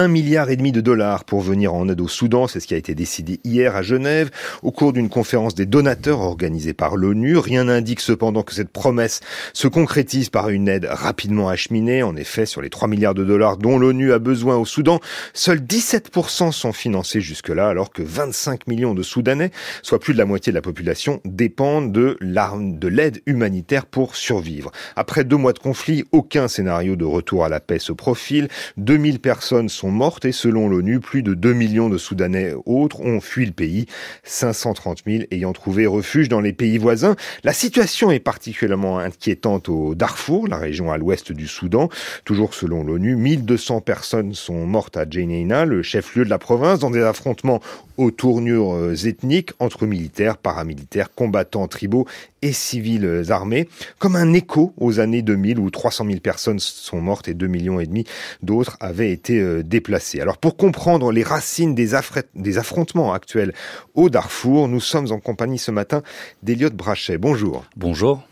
Un milliard et demi de dollars pour venir en aide au Soudan, c'est ce qui a été décidé hier à Genève au cours d'une conférence des donateurs organisée par l'ONU. Rien n'indique cependant que cette promesse se concrétise par une aide rapidement acheminée. En effet, sur les 3 milliards de dollars dont l'ONU a besoin au Soudan, seuls 17% sont financés jusque-là, alors que 25 millions de Soudanais, soit plus de la moitié de la population, dépendent de l'aide humanitaire pour survivre. Après deux mois de conflit, aucun scénario de retour à la paix se profile. 2000 personnes sont mortes et selon l'ONU, plus de 2 millions de Soudanais autres ont fui le pays, 530 000 ayant trouvé refuge dans les pays voisins. La situation est particulièrement inquiétante au Darfour, la région à l'ouest du Soudan. Toujours selon l'ONU, 1200 personnes sont mortes à Jenaina, le chef-lieu de la province, dans des affrontements aux tournures euh, ethniques entre militaires, paramilitaires, combattants tribaux et civils armés, comme un écho aux années 2000 où 300 000 personnes sont mortes et 2 millions et demi d'autres avaient été euh. Alors pour comprendre les racines des, des affrontements actuels au Darfour, nous sommes en compagnie ce matin d'Eliott Brachet. Bonjour. Bonjour.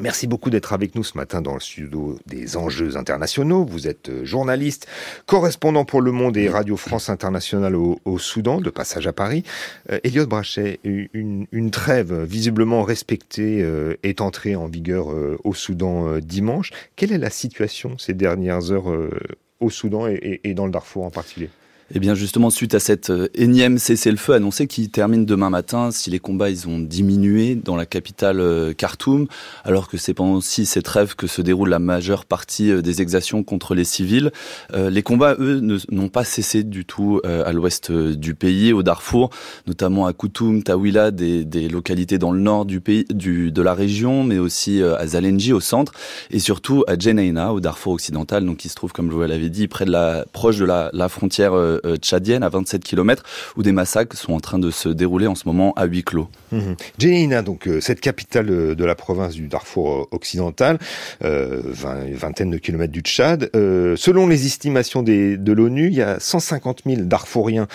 Merci beaucoup d'être avec nous ce matin dans le studio des enjeux internationaux. Vous êtes euh, journaliste, correspondant pour Le Monde et Radio France Internationale au, Soudan, de passage à Paris. Euh, Elliot Brachet, une, une, trêve visiblement respectée euh, est entrée en vigueur au Soudan dimanche. Quelle est la situation ces dernières heures au Soudan et dans le Darfour en particulier eh bien justement, suite à cette euh, énième cessez-le-feu annoncé qui termine demain matin, si les combats ils ont diminué dans la capitale euh, Khartoum, alors que c'est pendant aussi cette trêve que se déroule la majeure partie euh, des exactions contre les civils, les combats, eux, n'ont pas cessé du tout à l'ouest du pays, au Darfour, notamment à Koutoum, Tawila, des, localités dans le nord du pays, du, de la région, mais aussi à Zalenji au centre, et surtout à Jenaina, au Darfour occidental, donc qui se trouve, comme je vous l'avais dit, près de la, proche de la, frontière tchadienne à 27 km où des massacres sont en train de se dérouler en ce moment à huis clos. Mmh. donc euh, cette capitale euh, de la province du Darfour occidental, euh, vingtaine de kilomètres du Tchad. selon les estimations des, de l'ONU, il y a 150 000 Darfouriens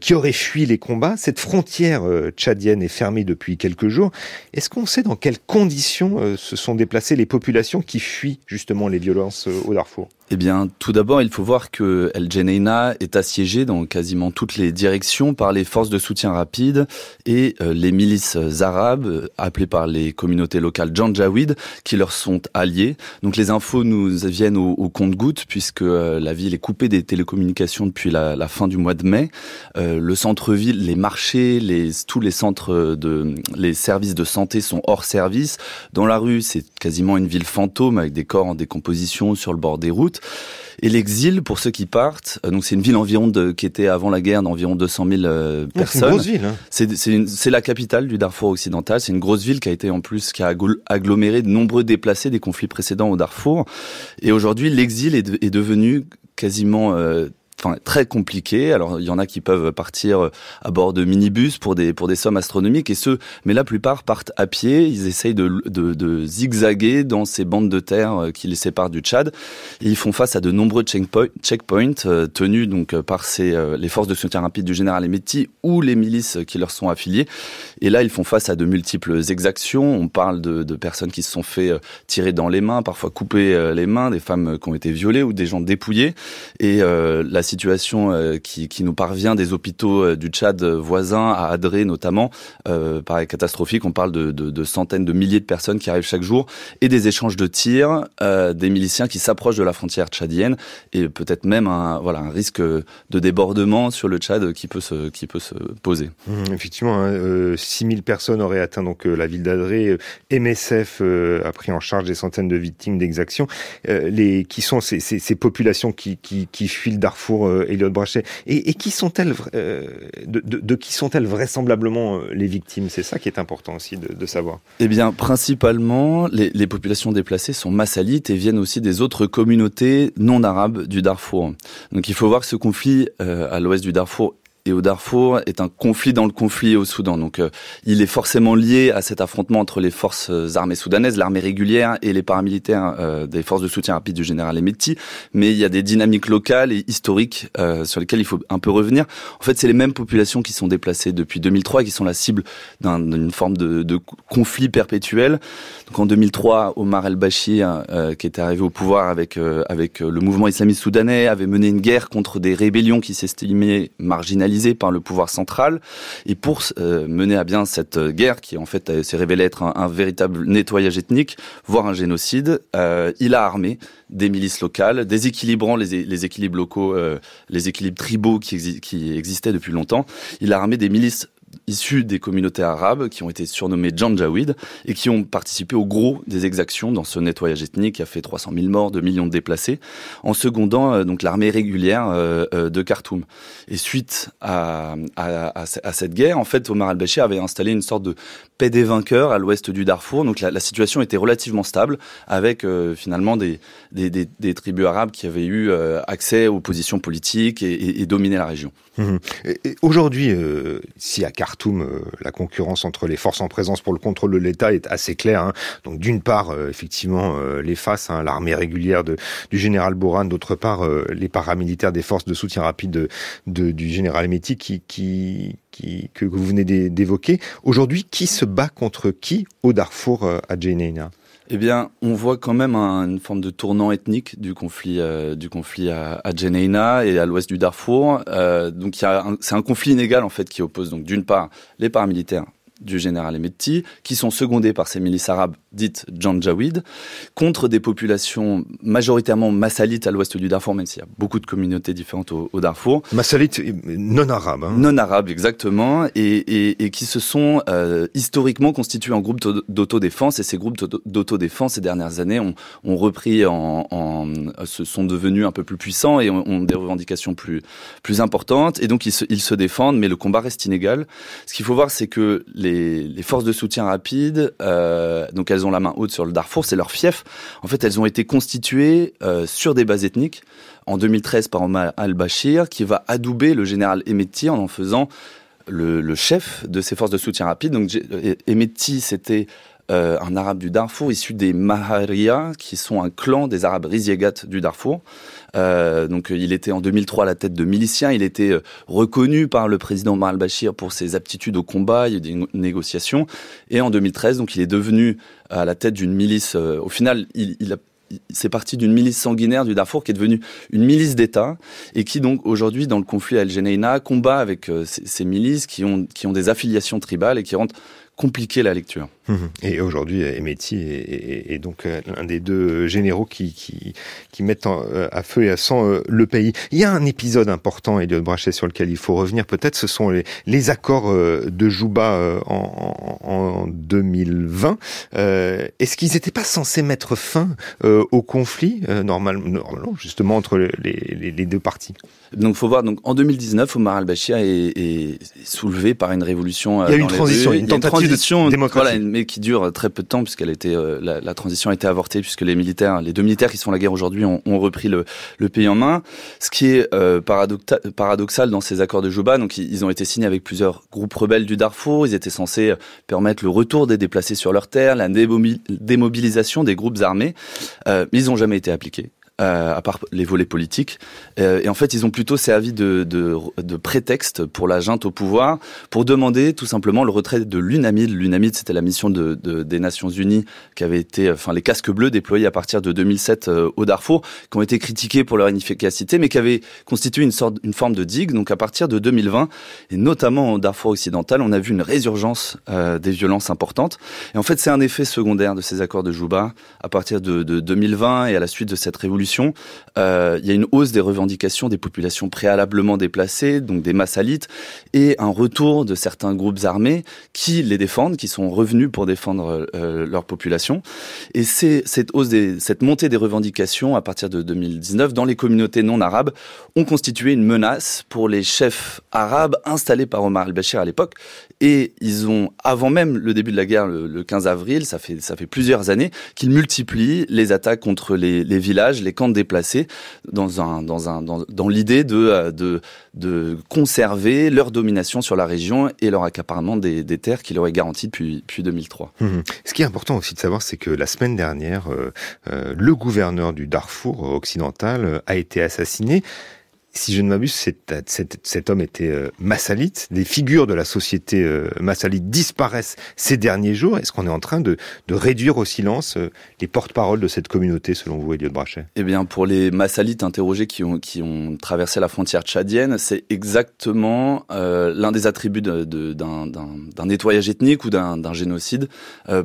qui auraient fui les combats. Cette frontière tchadienne est fermée depuis quelques jours. Est-ce qu'on sait dans quelles conditions se sont déplacées les populations qui fuient justement les violences au Darfour? Eh bien, tout d'abord, il faut voir que El Jeneina est assiégé dans quasiment toutes les directions par les forces de soutien rapide et euh, les milices arabes, euh, appelées par les communautés locales Janjaweed, qui leur sont alliés. Donc les infos nous viennent au, compte-gouttes, puisque euh, la ville est coupée des télécommunications depuis la, fin du mois de mai. le centre-ville, les marchés, les, tous les centres de, les services de santé sont hors service. Dans la rue, c'est quasiment une ville fantôme avec des corps en décomposition sur le bord des routes. Et l'exil, pour ceux qui partent, euh, donc c'est une ville environ de, qui était avant la guerre d'environ 200 000 euh, personnes. C'est une grosse ville. Hein. C'est la capitale du Darfour occidental. C'est une grosse ville qui a été en plus qui a aggloméré de nombreux déplacés des conflits précédents au Darfour. Et aujourd'hui, l'exil est, est, devenu quasiment euh, très compliqué. Alors il y en a qui peuvent partir à bord de minibus pour des pour des sommes astronomiques et ceux, mais la plupart partent à pied. Ils essayent de, de, de zigzaguer dans ces bandes de terre euh, qui les séparent du Tchad. Ils font face à de nombreux checkpoints euh, tenus donc euh, par ces les forces de soutien rapide du général Emeti ou les milices qui leur sont affiliées. Et là ils font face à de multiples exactions. On parle de, de personnes qui se sont fait tirer dans les mains, parfois couper les mains, des femmes qui ont été violées ou des gens dépouillés. Et la situation euh, qui, qui, nous parvient des hôpitaux euh, du Tchad voisin, à Adré notamment, euh, paraît catastrophique. On parle de, de, centaines de milliers de personnes qui arrivent chaque jour et des échanges de tirs, euh, des miliciens qui s'approchent de la frontière tchadienne et peut-être même un, voilà, un risque de débordement sur le Tchad qui peut se, qui peut se poser. Mmh, effectivement, hein, euh, 6000 personnes auraient atteint donc la ville d'Adré. MSF a pris en charge des centaines de victimes d'exactions. les qui sont ces, ces, ces populations qui, qui, qui fuient le Darfour euh, Elliot Brachet. Et, qui sont-elles, euh, de, qui sont-elles vraisemblablement euh, les victimes? C'est ça qui est important aussi de, savoir. Eh bien, principalement, les, populations déplacées sont massalites et viennent aussi des autres communautés non arabes du Darfour. Donc, il faut voir que ce conflit à l'ouest du Darfour et au Darfour est un conflit dans le conflit au Soudan. Donc euh, il est forcément lié à cet affrontement entre les forces armées soudanaises, l'armée régulière et les paramilitaires euh, des forces de soutien rapide du général Emeti. Mais il y a des dynamiques locales et historiques euh, sur lesquelles il faut un peu revenir. En fait, c'est les mêmes populations qui sont déplacées depuis 2003 qui sont la cible d'une forme de, de, conflit perpétuel. Donc en 2003, Omar el-Bashir, qui était arrivé au pouvoir avec avec le mouvement islamiste soudanais, avait mené une guerre contre des rébellions qui s'estimaient marginalisées par le pouvoir central. Et pour euh, mener à bien cette guerre, qui en fait euh, s'est révélée être un, véritable nettoyage ethnique, voire un génocide, euh, il a armé des milices locales, déséquilibrant les, équilibres locaux, les équilibres tribaux qui existaient depuis longtemps. Il a armé des milices issus des communautés arabes qui ont été surnommés Janjaweed et qui ont participé au gros des exactions dans ce nettoyage ethnique qui a fait 300 000 morts, 2 millions de déplacés, en secondant euh, donc l'armée régulière euh, euh, de Khartoum. Et suite à, cette guerre, en fait, Omar al-Bashir avait installé une sorte de paix des vainqueurs à l'ouest du Darfour. Donc la, situation était relativement stable avec finalement des, tribus arabes qui avaient eu accès aux positions politiques et, et, dominé la région. Mmh. Aujourd'hui, si à Khartoum, euh, la concurrence entre les forces en présence pour le contrôle de l'État est assez claire. Hein. Donc d'une part, euh, effectivement, euh, les FAS, hein, l'armée régulière du général Boran, d'autre part, les paramilitaires des forces de soutien rapide de, du général Emeti qui, que vous venez d'évoquer. Aujourd'hui, qui se bat contre qui au Darfour à Jeneina eh bien, on voit quand même une forme de tournant ethnique du conflit, euh, du conflit à, à et à l'ouest du Darfour. Euh, donc, c'est un conflit inégal en fait qui oppose donc d'une part les paramilitaires du général Emeti, qui sont secondés par ces milices arabes dites Janjaweed, contre des populations majoritairement massalites à l'ouest du Darfour, même s'il y a beaucoup de communautés différentes au, Darfour. Massalites non arabes. Hein. Non arabes, exactement, et, et, et qui se sont euh, historiquement constitués en groupes d'autodéfense, et ces groupes d'autodéfense ces dernières années ont, ont repris en, en, se sont devenus un peu plus puissants et ont, ont des revendications plus, plus importantes, et donc ils se, ils se défendent, mais le combat reste inégal. Ce qu'il faut voir, c'est que les les, forces de soutien rapide, euh, donc elles ont la main haute sur le Darfour, c'est leur fief. En fait, elles ont été constituées euh, sur des bases ethniques en 2013 par Omar al-Bashir, qui va adouber le général Emeti en en faisant le, chef de ces forces de soutien rapide. Donc Emeti, c'était euh, un arabe du Darfour issu des Maharia, qui sont un clan des arabes Riziegat du Darfour. Euh, donc il était en 2003 à la tête de miliciens. Il était euh, reconnu par le président Omar al-Bashir pour ses aptitudes au combat, il y a des négociations. Et en 2013, donc il est devenu à la tête d'une milice. Euh, au final, il, il a c'est parti d'une milice sanguinaire du Darfour qui est devenue une milice d'État et qui donc aujourd'hui dans le conflit à El Geneina combat avec ces, ces, milices qui ont qui ont des affiliations tribales et qui rendent compliqué la lecture. Mhm. Et aujourd'hui, Emeti est, donc euh, l'un des deux généraux qui, qui, qui mettent euh, à feu et à sang euh, le pays. Il y a un épisode important, Elliot Brachet, sur lequel il faut revenir. Peut-être ce sont les, les accords de Jouba en, en 2020. Est-ce qu'ils n'étaient pas censés mettre fin au conflit, normalement, normalement, justement, entre les, les, deux parties? Donc, faut voir. Donc, en 2019, Omar al-Bashir est, est, soulevé par une révolution. Il y a une transition, une tentative démocratie mais qui dure très peu de temps puisqu'elle était euh, la, la, transition a été avortée puisque les militaires, les deux militaires qui sont la guerre aujourd'hui ont, ont, repris le, le, pays en main. Ce qui est euh, paradoxal dans ces accords de Juba, donc ils ont été signés avec plusieurs groupes rebelles du Darfour. Ils étaient censés permettre le retour des déplacés sur leur terre, la démobilisation des groupes armés, euh, mais ils n'ont jamais été appliqués. Euh, à part les volets politiques. Euh, et en fait, ils ont plutôt servi de, de, de, prétexte pour la junte au pouvoir, pour demander tout simplement le retrait de l'UNAMID. L'UNAMID, c'était la mission de, de, des Nations Unies qui avait été, enfin, les casques bleus déployés à partir de 2007 euh, au Darfour, qui ont été critiqués pour leur inefficacité, mais qui avaient constitué une sorte, une forme de digue. Donc, à partir de 2020, et notamment au Darfour occidental, on a vu une résurgence des violences importantes. Et en fait, c'est un effet secondaire de ces accords de Juba à partir de, de 2020 et à la suite de cette révolution euh, il y a une hausse des revendications des populations préalablement déplacées, donc des massalites, et un retour de certains groupes armés qui les défendent, qui sont revenus pour défendre euh, leur population. Et c'est cette hausse, cette montée des revendications à partir de 2019 dans les communautés non arabes ont constitué une menace pour les chefs arabes installés par Omar al-Bashir à l'époque. Et ils ont, avant même le début de la guerre, le, 15 avril, ça fait, ça fait plusieurs années, qu'ils multiplient les attaques contre les, les villages, les des camps déplacés dans l'idée de, de conserver leur domination sur la région et leur accaparement des, terres qui leur est garanti depuis depuis 2003. Mmh. Ce qui est important aussi de savoir, c'est que la semaine dernière, euh, euh, le gouverneur du Darfour occidental a été assassiné si je ne m'abuse, cet, homme était euh, massalite. Des figures de la société euh, massalite disparaissent ces derniers jours. Est-ce qu'on est en train de, réduire au silence euh, les porte-paroles de cette communauté, selon vous, Eliott Brachet? Eh bien, pour les massalites interrogés qui ont, traversé la frontière tchadienne, c'est exactement l'un des attributs d'un nettoyage ethnique ou d'un génocide.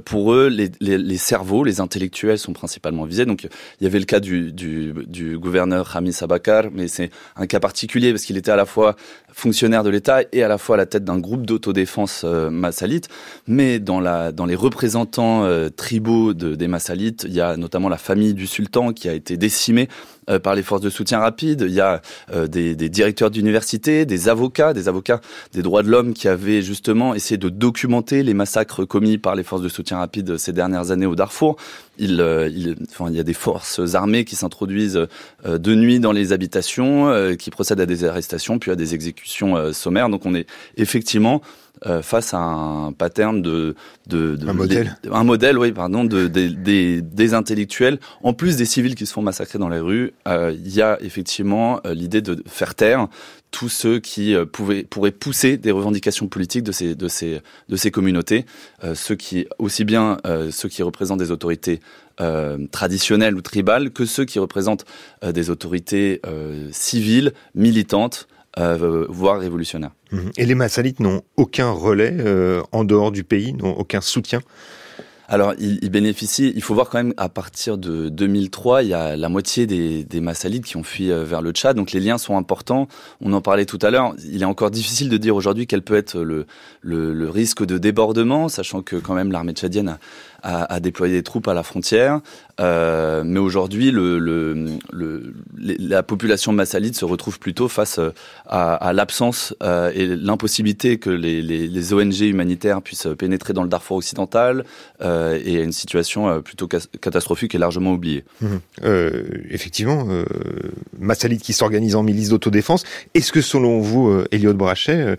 Pour eux, les, cerveaux, les intellectuels sont principalement visés. Donc, il y avait le cas du, du, gouverneur Hamis Abakar, mais c'est un cas particulier parce qu'il était à la fois fonctionnaire de l'État et à la fois à la tête d'un groupe d'autodéfense euh, massalite. Mais dans, la, dans les représentants euh, tribaux de, des massalites, il y a notamment la famille du sultan qui a été décimée euh, par les forces de soutien rapide. Il y a euh, des, des, directeurs d'université, des avocats, des avocats des droits de l'homme qui avaient justement essayé de documenter les massacres commis par les forces de soutien rapide ces dernières années au Darfour. Il, euh, il, enfin, il y a des forces armées qui s'introduisent de nuit dans les habitations, qui procèdent à des arrestations, puis à des exécutions sommaires. Donc on est effectivement euh, face à un pattern de, de, de un modèle, un modèle, oui, pardon, de, de, des, des intellectuels, en plus des civils qui se font massacrer dans les rues, euh, il y a effectivement euh, l'idée de faire taire tous ceux qui pouvaient, pourraient pousser des revendications politiques de ces, de ces, de ces communautés, ceux qui, aussi bien ceux qui représentent des autorités traditionnelles ou tribales que ceux qui représentent des autorités civiles, militantes, euh, voire révolutionnaire. Mhm. Et les Massalites n'ont aucun relais euh, en dehors du pays, n'ont aucun soutien? Alors, ils, ils, bénéficient. Il faut voir quand même à partir de 2003, il y a la moitié des, des Massalides qui ont fui euh, vers le Tchad. Donc, les liens sont importants. On en parlait tout à l'heure. Il est encore difficile de dire aujourd'hui quel peut être le, le, le, risque de débordement, sachant que quand même l'armée tchadienne a, a, déployé des troupes à la frontière. Euh, mais aujourd'hui, la population massalide se retrouve plutôt face euh, à, à l'absence euh, et l'impossibilité que les, ONG humanitaires puissent pénétrer dans le Darfour occidental et à une situation plutôt catastrophique et largement oubliée. Mmh. Effectivement, Massalide qui s'organise en milice d'autodéfense. Est-ce que selon vous, Elliot Brachet,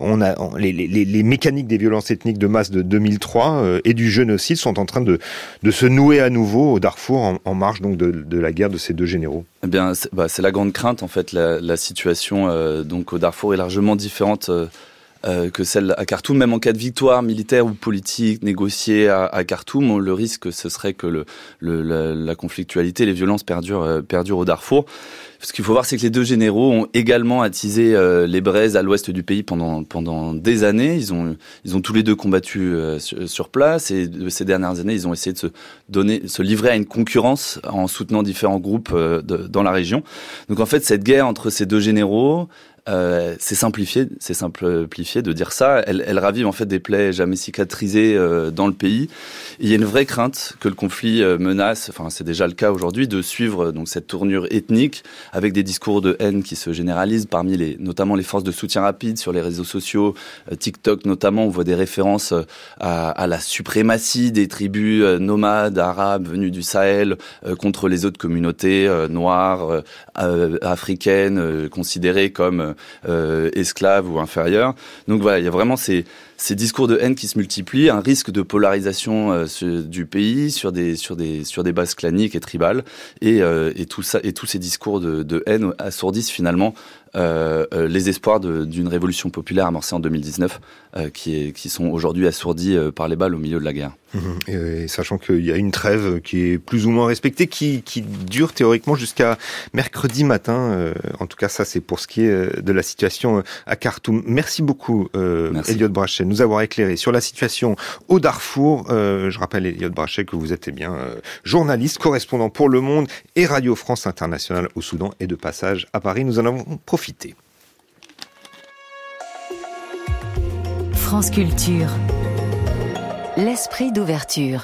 on a les, mécaniques des violences ethniques de masse de 2003 et du génocide sont en train de, de se nouer à nouveau au Darfour en, marge donc de, de, la guerre de ces deux généraux Eh bien, c'est bah, la grande crainte en fait. La, la situation euh, donc au Darfour est largement différente. Euh, euh, que celle à Khartoum, même en cas de victoire militaire ou politique négociée à, à Khartoum, le risque ce serait que le, le, la, la, conflictualité, les violences perdurent, euh, perdurent au Darfour. Ce qu'il faut voir, c'est que les deux généraux ont également attisé euh, les braises à l'ouest du pays pendant pendant des années. Ils ont ils ont tous les deux combattu euh, sur, sur, place et de ces dernières années, ils ont essayé de se donner, se livrer à une concurrence en soutenant différents groupes de, dans la région. Donc en fait, cette guerre entre ces deux généraux, euh, c'est simplifié, c'est simplifié de dire ça. Elle, elle, ravive en fait des plaies jamais cicatrisées euh, dans le pays. Il y a une vraie crainte que le conflit euh, menace, enfin c'est déjà le cas aujourd'hui, de suivre donc cette tournure ethnique avec des discours de haine qui se généralisent parmi les, notamment les forces de soutien rapide sur les réseaux sociaux, euh, TikTok notamment. On voit des références euh, à, à, la suprématie des tribus nomades arabes venues du Sahel contre les autres communautés noires, africaines, considérées comme euh, esclaves ou inférieurs. Donc voilà, il y a vraiment ces, discours de haine qui se multiplient, un risque de polarisation euh, du pays sur des bases claniques et tribales, euh, et tous ces discours de, de haine assourdissent finalement euh, euh les espoirs d'une révolution populaire amorcée en 2019, euh, qui, est, qui sont aujourd'hui assourdis euh, par les balles au milieu de la guerre. Mmh. Et, sachant qu'il y a une trêve qui est plus ou moins respectée, qui, qui dure théoriquement jusqu'à mercredi matin. en tout cas, ça c'est pour ce qui est de la situation à Khartoum. Merci beaucoup, Merci. Elliot Brachet, nous avoir éclairé sur la situation au Darfour. je rappelle, Elliot Brachet, que vous êtes eh bien journaliste, correspondant pour Le Monde et Radio France Internationale au Soudan et de passage à Paris. Nous en avons profité France Culture. L'esprit d'ouverture.